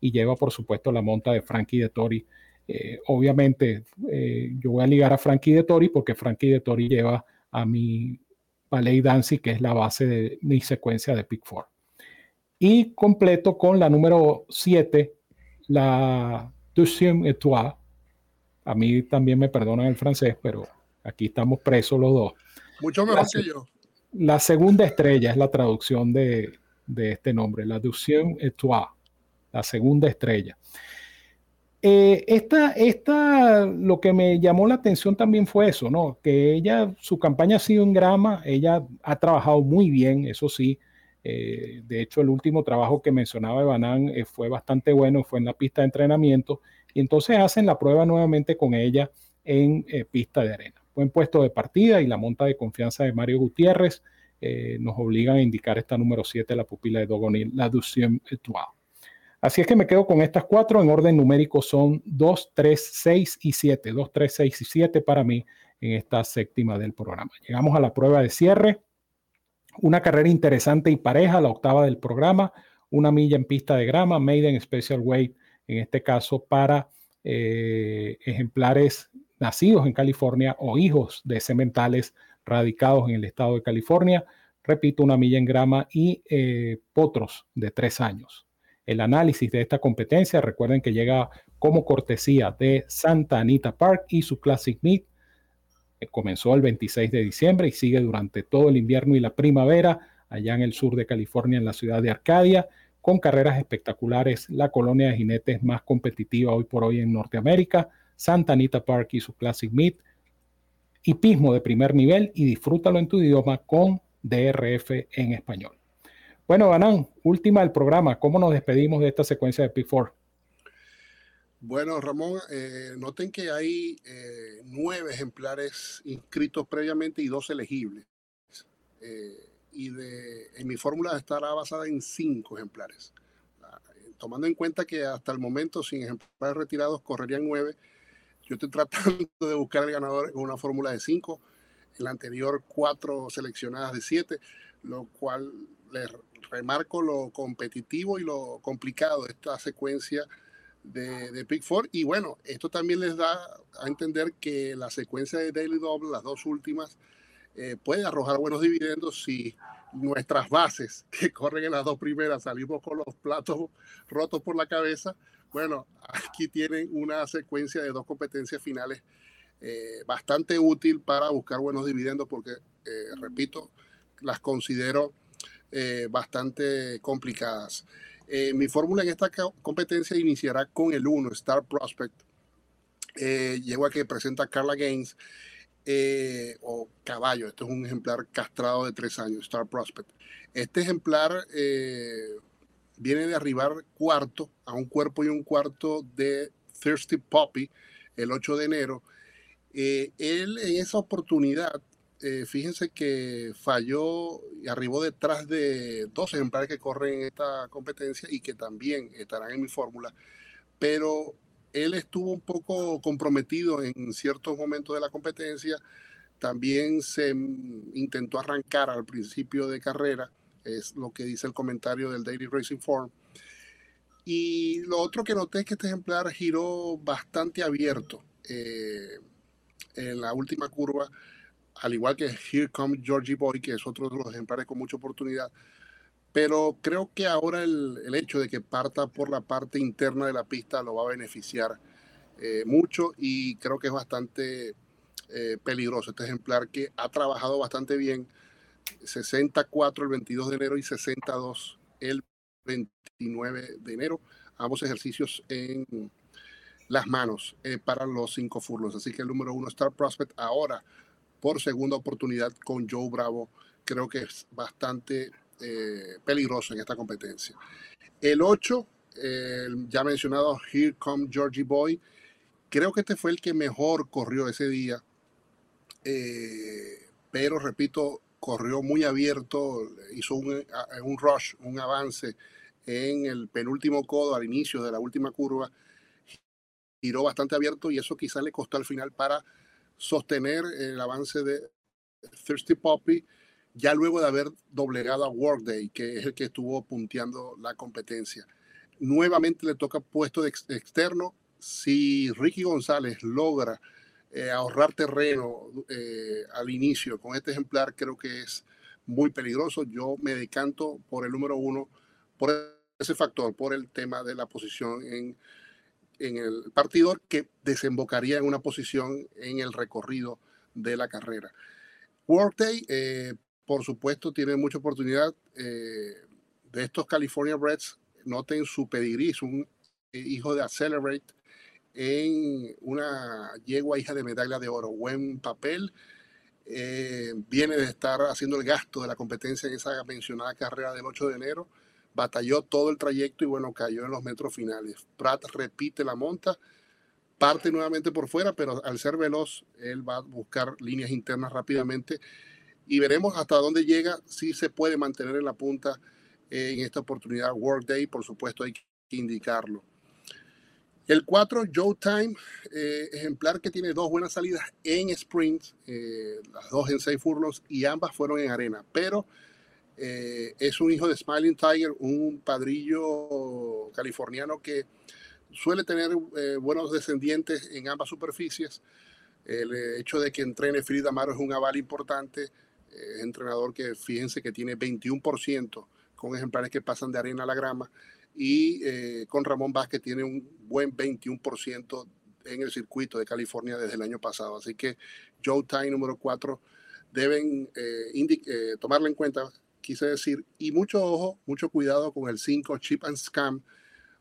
y lleva, por supuesto, la monta de Frankie de Tori. Eh, obviamente, eh, yo voy a ligar a Frankie de Tori porque Frankie de Tori lleva a mi Ballet Dancy, que es la base de mi secuencia de Pick 4. Y completo con la número 7, la Deuxième Étoile. A mí también me perdonan el francés, pero aquí estamos presos los dos. Mucho mejor que yo. La segunda estrella es la traducción de, de este nombre, la Deuxième Étoile la segunda estrella. Eh, esta, esta, lo que me llamó la atención también fue eso, ¿no? Que ella, su campaña ha sido en grama, ella ha trabajado muy bien, eso sí. Eh, de hecho, el último trabajo que mencionaba Evanán eh, fue bastante bueno, fue en la pista de entrenamiento, y entonces hacen la prueba nuevamente con ella en pista de arena. Buen puesto de partida y la monta de confianza de Mario Gutiérrez nos obligan a indicar esta número 7, la pupila de Dogonil, la Deuxième Étoile. Así es que me quedo con estas cuatro. En orden numérico son 2, 3, 6 y 7. 2, 3, 6 y 7 para mí en esta séptima del programa. Llegamos a la prueba de cierre. Una carrera interesante y pareja, la octava del programa. Una milla en pista de grama, Maiden Special Weight, en este caso para eh, ejemplares nacidos en California o hijos de sementales radicados en el estado de California. Repito, una milla en grama y eh, potros de tres años. El análisis de esta competencia, recuerden que llega como cortesía de Santa Anita Park y su Classic Meet. Comenzó el 26 de diciembre y sigue durante todo el invierno y la primavera allá en el sur de California, en la ciudad de Arcadia, con carreras espectaculares, la colonia de jinetes más competitiva hoy por hoy en Norteamérica, Santa Anita Park y su Classic Meet, hipismo de primer nivel y disfrútalo en tu idioma con DRF en español. Bueno, Banán, última del programa. ¿Cómo nos despedimos de esta secuencia de P4? Bueno, Ramón, eh, noten que hay eh, nueve ejemplares inscritos previamente y dos elegibles. Eh, y de, en mi fórmula estará basada en cinco ejemplares. Ah, tomando en cuenta que hasta el momento, sin ejemplares retirados, correrían nueve. Yo estoy tratando de buscar el ganador en una fórmula de cinco. En la anterior, cuatro seleccionadas de siete, lo cual les remarco lo competitivo y lo complicado de esta secuencia de, de Pick Four. Y bueno, esto también les da a entender que la secuencia de Daily Double, las dos últimas, eh, puede arrojar buenos dividendos si nuestras bases que corren en las dos primeras salimos con los platos rotos por la cabeza. Bueno, aquí tienen una secuencia de dos competencias finales eh, bastante útil para buscar buenos dividendos porque, eh, repito, las considero eh, bastante complicadas. Eh, mi fórmula en esta competencia iniciará con el 1, Star Prospect. Eh, a que presenta Carla Gaines eh, o Caballo. Este es un ejemplar castrado de tres años, Star Prospect. Este ejemplar viene de arribar cuarto a un cuerpo y un cuarto de Thirsty Poppy el 8 de enero. él en esa oportunidad eh, fíjense que falló y arribó detrás de dos ejemplares que corren en esta competencia y que también estarán en mi fórmula, pero él estuvo un poco comprometido en ciertos momentos de la competencia, también se intentó arrancar al principio de carrera, es lo que dice el comentario del Daily Racing Form. Y lo otro que noté es que este ejemplar giró bastante abierto eh, en la última curva al igual que Here Comes Georgie Boy, que es otro de los ejemplares con mucha oportunidad. Pero creo que ahora el, el hecho de que parta por la parte interna de la pista lo va a beneficiar eh, mucho y creo que es bastante eh, peligroso este ejemplar que ha trabajado bastante bien. 64 el 22 de enero y 62 el 29 de enero. Ambos ejercicios en las manos eh, para los cinco furlos. Así que el número uno, Star Prospect, ahora por segunda oportunidad con Joe Bravo. Creo que es bastante eh, peligroso en esta competencia. El 8, ya mencionado Here Come Georgie Boy, creo que este fue el que mejor corrió ese día, eh, pero repito, corrió muy abierto, hizo un, un rush, un avance en el penúltimo codo al inicio de la última curva, giró bastante abierto y eso quizás le costó al final para sostener el avance de Thirsty Poppy. ya luego de haber doblegado a Workday, que es el que estuvo punteando la competencia. Nuevamente le toca puesto de externo. Si Ricky González logra eh, ahorrar terreno eh, al inicio con este ejemplar, creo que es muy peligroso. Yo me decanto por el número uno, por ese factor, por el tema de la posición en, en el partidor que desembocaría en una posición en el recorrido de la carrera. Workday, eh, por supuesto, tiene mucha oportunidad eh, de estos California Reds. Noten su pedigrí, es un hijo de Accelerate en una yegua hija de medalla de oro. Buen papel. Eh, viene de estar haciendo el gasto de la competencia en esa mencionada carrera del 8 de enero. Batalló todo el trayecto y bueno, cayó en los metros finales. Pratt repite la monta, parte nuevamente por fuera, pero al ser veloz, él va a buscar líneas internas rápidamente y veremos hasta dónde llega, si se puede mantener en la punta eh, en esta oportunidad. Workday, por supuesto, hay que indicarlo. El 4, Joe Time, ejemplar que tiene dos buenas salidas en sprint, eh, las dos en seis furlongs y ambas fueron en arena, pero es un hijo de Smiling Tiger, un padrillo californiano que suele tener buenos descendientes en ambas superficies. El hecho de que entrene Frida Amaro es un aval importante entrenador que fíjense que tiene 21% con ejemplares que pasan de arena a la grama y eh, con Ramón Vázquez tiene un buen 21% en el circuito de California desde el año pasado. Así que Joe Time número 4 deben eh, eh, tomarlo en cuenta, quise decir, y mucho ojo, mucho cuidado con el 5 Chip and Scam,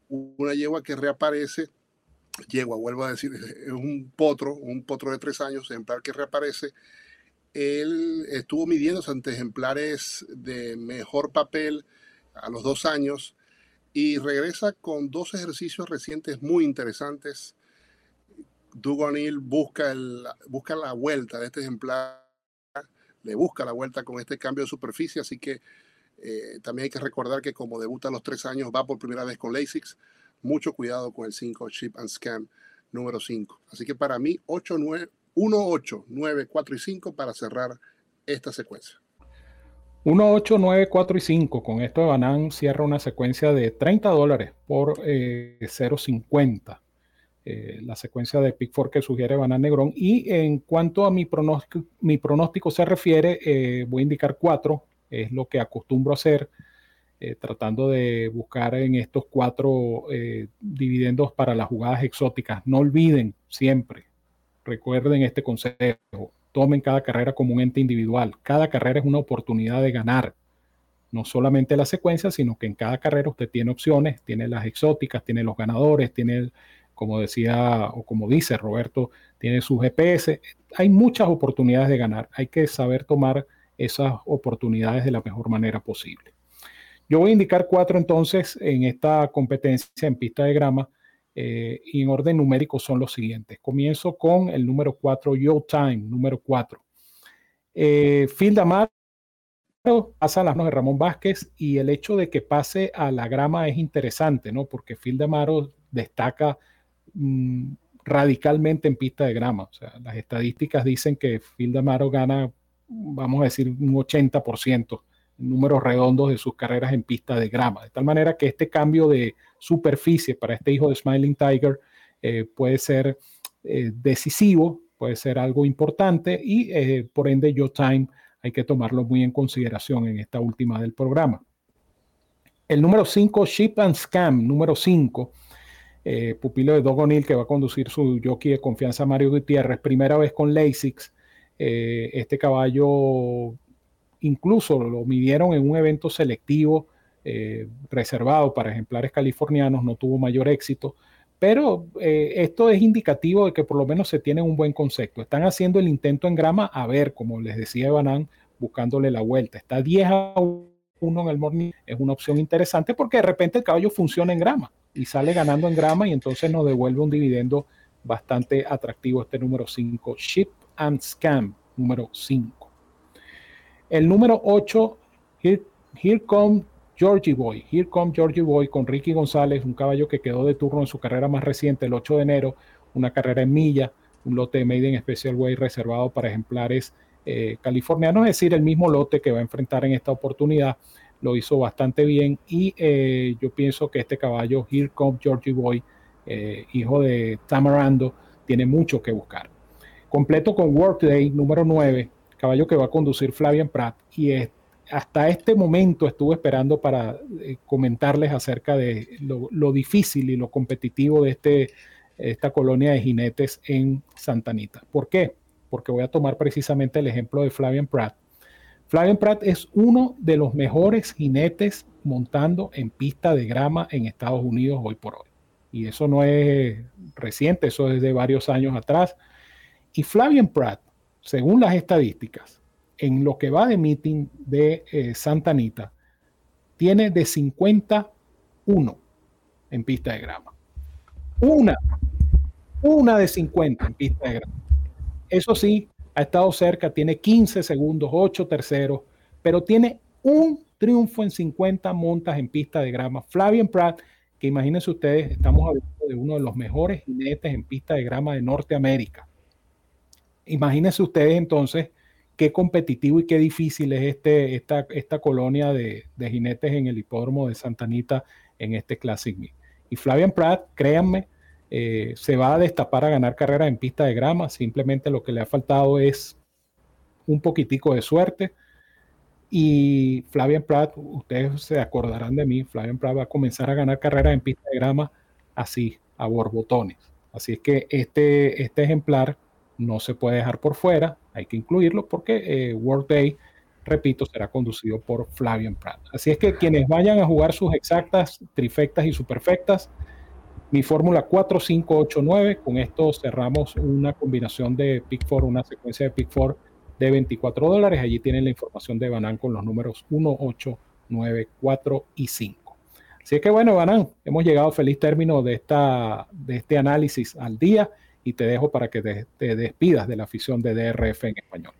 una yegua que reaparece, yegua, vuelvo a decir, es un potro, un potro de tres años, ejemplar que reaparece él estuvo midiéndose ante ejemplares de mejor papel a los dos años y regresa con dos ejercicios recientes muy interesantes. Dugonil busca, busca la vuelta de este ejemplar, le busca la vuelta con este cambio de superficie, así que eh, también hay que recordar que como debuta a los tres años, va por primera vez con LASIX. Mucho cuidado con el 5 Chip and Scan número 5. Así que para mí, 8, 9, 1, 8, 9, 4 y 5 para cerrar esta secuencia. 1, 8, 9, 4 y 5. Con esto Banan cierra una secuencia de 30 dólares por eh, 0.50. Eh, la secuencia de Pick 4 que sugiere Banan Negrón. Y en cuanto a mi pronóstico, se refiere, eh, voy a indicar 4. Es lo que acostumbro hacer, eh, tratando de buscar en estos cuatro dividendos para las jugadas exóticas. No olviden siempre, Recuerden este consejo. Tomen cada carrera como un ente individual. Cada carrera es una oportunidad de ganar. No solamente la secuencia, sino que en cada carrera usted tiene opciones, tiene las exóticas, tiene los ganadores, tiene, como decía o como dice Roberto, tiene su GPS. Hay muchas oportunidades de ganar. Hay que saber tomar esas oportunidades de la mejor manera posible. Yo voy a indicar cuatro entonces en esta competencia en pista de grama eh, y en orden numérico son los siguientes. Comienzo con el número 4, Yo Time, número 4. Eh, Phil Damaro pasa a las manos de Ramón Vázquez y el hecho de que pase a la grama es interesante, ¿no? Porque Phil Damaro destaca mm, radicalmente en pista de grama. O sea, las estadísticas dicen que Phil Damaro gana, vamos a decir, un 80% números redondos de sus carreras en pista de grama. De tal manera que este cambio de superficie para este hijo de Smiling Tiger eh, puede ser eh, decisivo, puede ser algo importante y eh, por ende Yo Time hay que tomarlo muy en consideración en esta última del programa. El número 5, Ship and Scam, número 5, pupilo de Doug O'Neill que va a conducir su jockey de confianza Mario Gutiérrez, primera vez con LASIX. este caballo incluso lo midieron en un evento selectivo eh, reservado para ejemplares californianos, no tuvo mayor éxito, pero eh, esto es indicativo de que por lo menos se tiene un buen concepto. Están haciendo el intento en grama, a ver, como les decía Evanán, buscándole la vuelta. Está 10 a 1 en el morning, es una opción interesante porque de repente el caballo funciona en grama y sale ganando en grama y entonces nos devuelve un dividendo bastante atractivo este número 5, Ship and Scam número 5. El número 8, Here, Come Georgie Boy. Here Come Georgie Boy con Ricky González, un caballo que quedó de turno en su carrera más reciente, el 8 de enero, una carrera en milla, un lote de Maiden Special Way reservado para ejemplares eh, californianos, es decir, el mismo lote que va a enfrentar en esta oportunidad. Lo hizo bastante bien y eh, yo pienso que este caballo, Here Comes Georgie Boy, eh, hijo de Tamarando, tiene mucho que buscar. Completo con Workday número 9, caballo que va a conducir Flavian Pratt y hasta este momento estuve esperando para comentarles acerca de lo, difícil y lo competitivo de este, esta colonia de jinetes en Santa Anita. ¿Por qué? Porque voy a tomar precisamente el ejemplo de Flavian Pratt. Flavian Pratt es uno de los mejores jinetes montando en pista de grama en Estados Unidos hoy por hoy. Y eso no es reciente, eso es de varios años atrás. Y Flavian Pratt, según las estadísticas, en lo que va de meeting de eh, Santa Anita, tiene de 51 en pista de grama. Una, una de 50 en pista de grama. Eso sí, ha estado cerca, tiene 15 segundos, 8 terceros, pero tiene un triunfo en 50 montas en pista de grama. Flavian Pratt, que imagínense ustedes, estamos hablando de uno de los mejores jinetes en pista de grama de Norteamérica. Imagínense ustedes entonces qué competitivo y qué difícil es este, esta, esta colonia de, de jinetes en el hipódromo de Santa Anita en este Classic Meet. Y Flavian Pratt, créanme, eh, se va a destapar a ganar carreras en pista de grama. Simplemente lo que le ha faltado es un poquitico de suerte. Y Flavian Pratt, ustedes se acordarán de mí, Flavian Pratt va a comenzar a ganar carreras en pista de grama así, a borbotones. Así es que este, este ejemplar no se puede dejar por fuera, hay que incluirlo porque eh, World Day, repito, será conducido por Flavian Pratt. Así es que quienes vayan a jugar sus exactas, trifectas y superfectas, mi fórmula 4589. Con esto cerramos una combinación de Pick 4, una secuencia de Pick 4 de 24 dólares. Allí tienen la información de Banan con los números 1, 8, 9, 4 y 5. Así que bueno, Banan, hemos llegado a feliz término de, esta, de este análisis al día y te dejo para que te, despidas de la afición de DRF en español.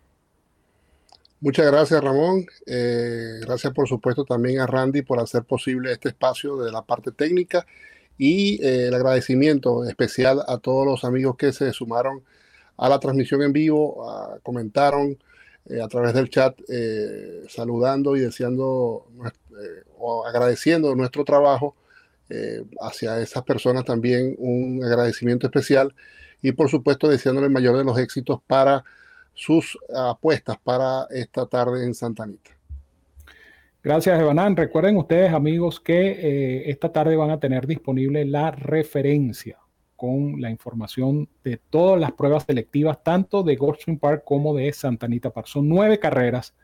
Muchas gracias, Ramón. Eh, gracias, por supuesto, también a Randy por hacer posible este espacio de la parte técnica y eh, el agradecimiento especial a todos los amigos que se sumaron a la transmisión en vivo, comentaron eh, a través del chat, eh, saludando y deseando o agradeciendo nuestro trabajo. hacia esas personas también un agradecimiento especial y por supuesto deseándole el mayor de los éxitos para sus apuestas para esta tarde en Santa Anita. Gracias, Evanán. Recuerden ustedes, amigos, que eh, esta tarde van a tener disponible la referencia con la información de todas las pruebas selectivas, tanto de Goldstream Park como de Santa Anita Park. Son nueve carreras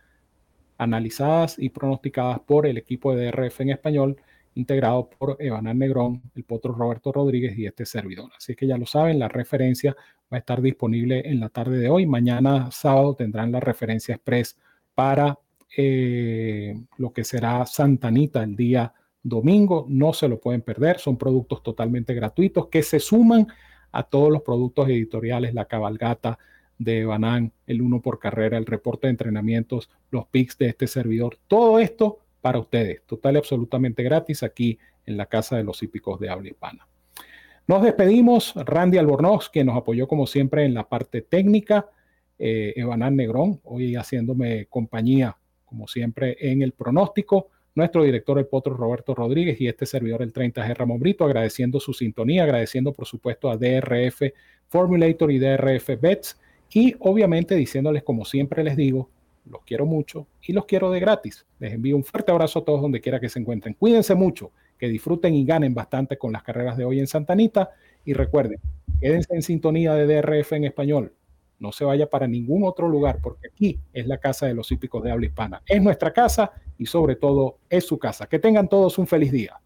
analizadas y pronosticadas por el equipo de DRF en español, integrado por Evanán Negrón, el potro Roberto Rodríguez y este servidor. Así que ya lo saben, la referencia va a estar disponible en la tarde de hoy. Mañana sábado tendrán la referencia express para eh, lo que será Santanita el día domingo. No se lo pueden perder. Son productos totalmente gratuitos que se suman a todos los productos editoriales, la cabalgata de Banán, el uno por carrera, el reporte de entrenamientos, los pics de este servidor. Todo esto para ustedes, total y absolutamente gratis aquí en la Casa de los Hípicos de Habla Hispana. Nos despedimos. Randy Albornoz, que nos apoyó como siempre en la parte técnica. Eh, Evanán Negrón, hoy haciéndome compañía como siempre, en el pronóstico. Nuestro director, el potro Roberto Rodríguez, y este servidor, el 30G Ramón Brito, agradeciendo su sintonía, agradeciendo, por supuesto, a DRF Formulator y DRF Bets, y obviamente diciéndoles, como siempre les digo, los quiero mucho y los quiero de gratis. Les envío un fuerte abrazo a todos donde quiera que se encuentren. Cuídense mucho, que disfruten y ganen bastante con las carreras de hoy en Santanita. Y recuerden, quédense en sintonía de DRF en español no se vaya para ningún otro lugar, porque aquí es la casa de los hípicos de habla hispana. Es nuestra casa y sobre todo es su casa. Que tengan todos un feliz día.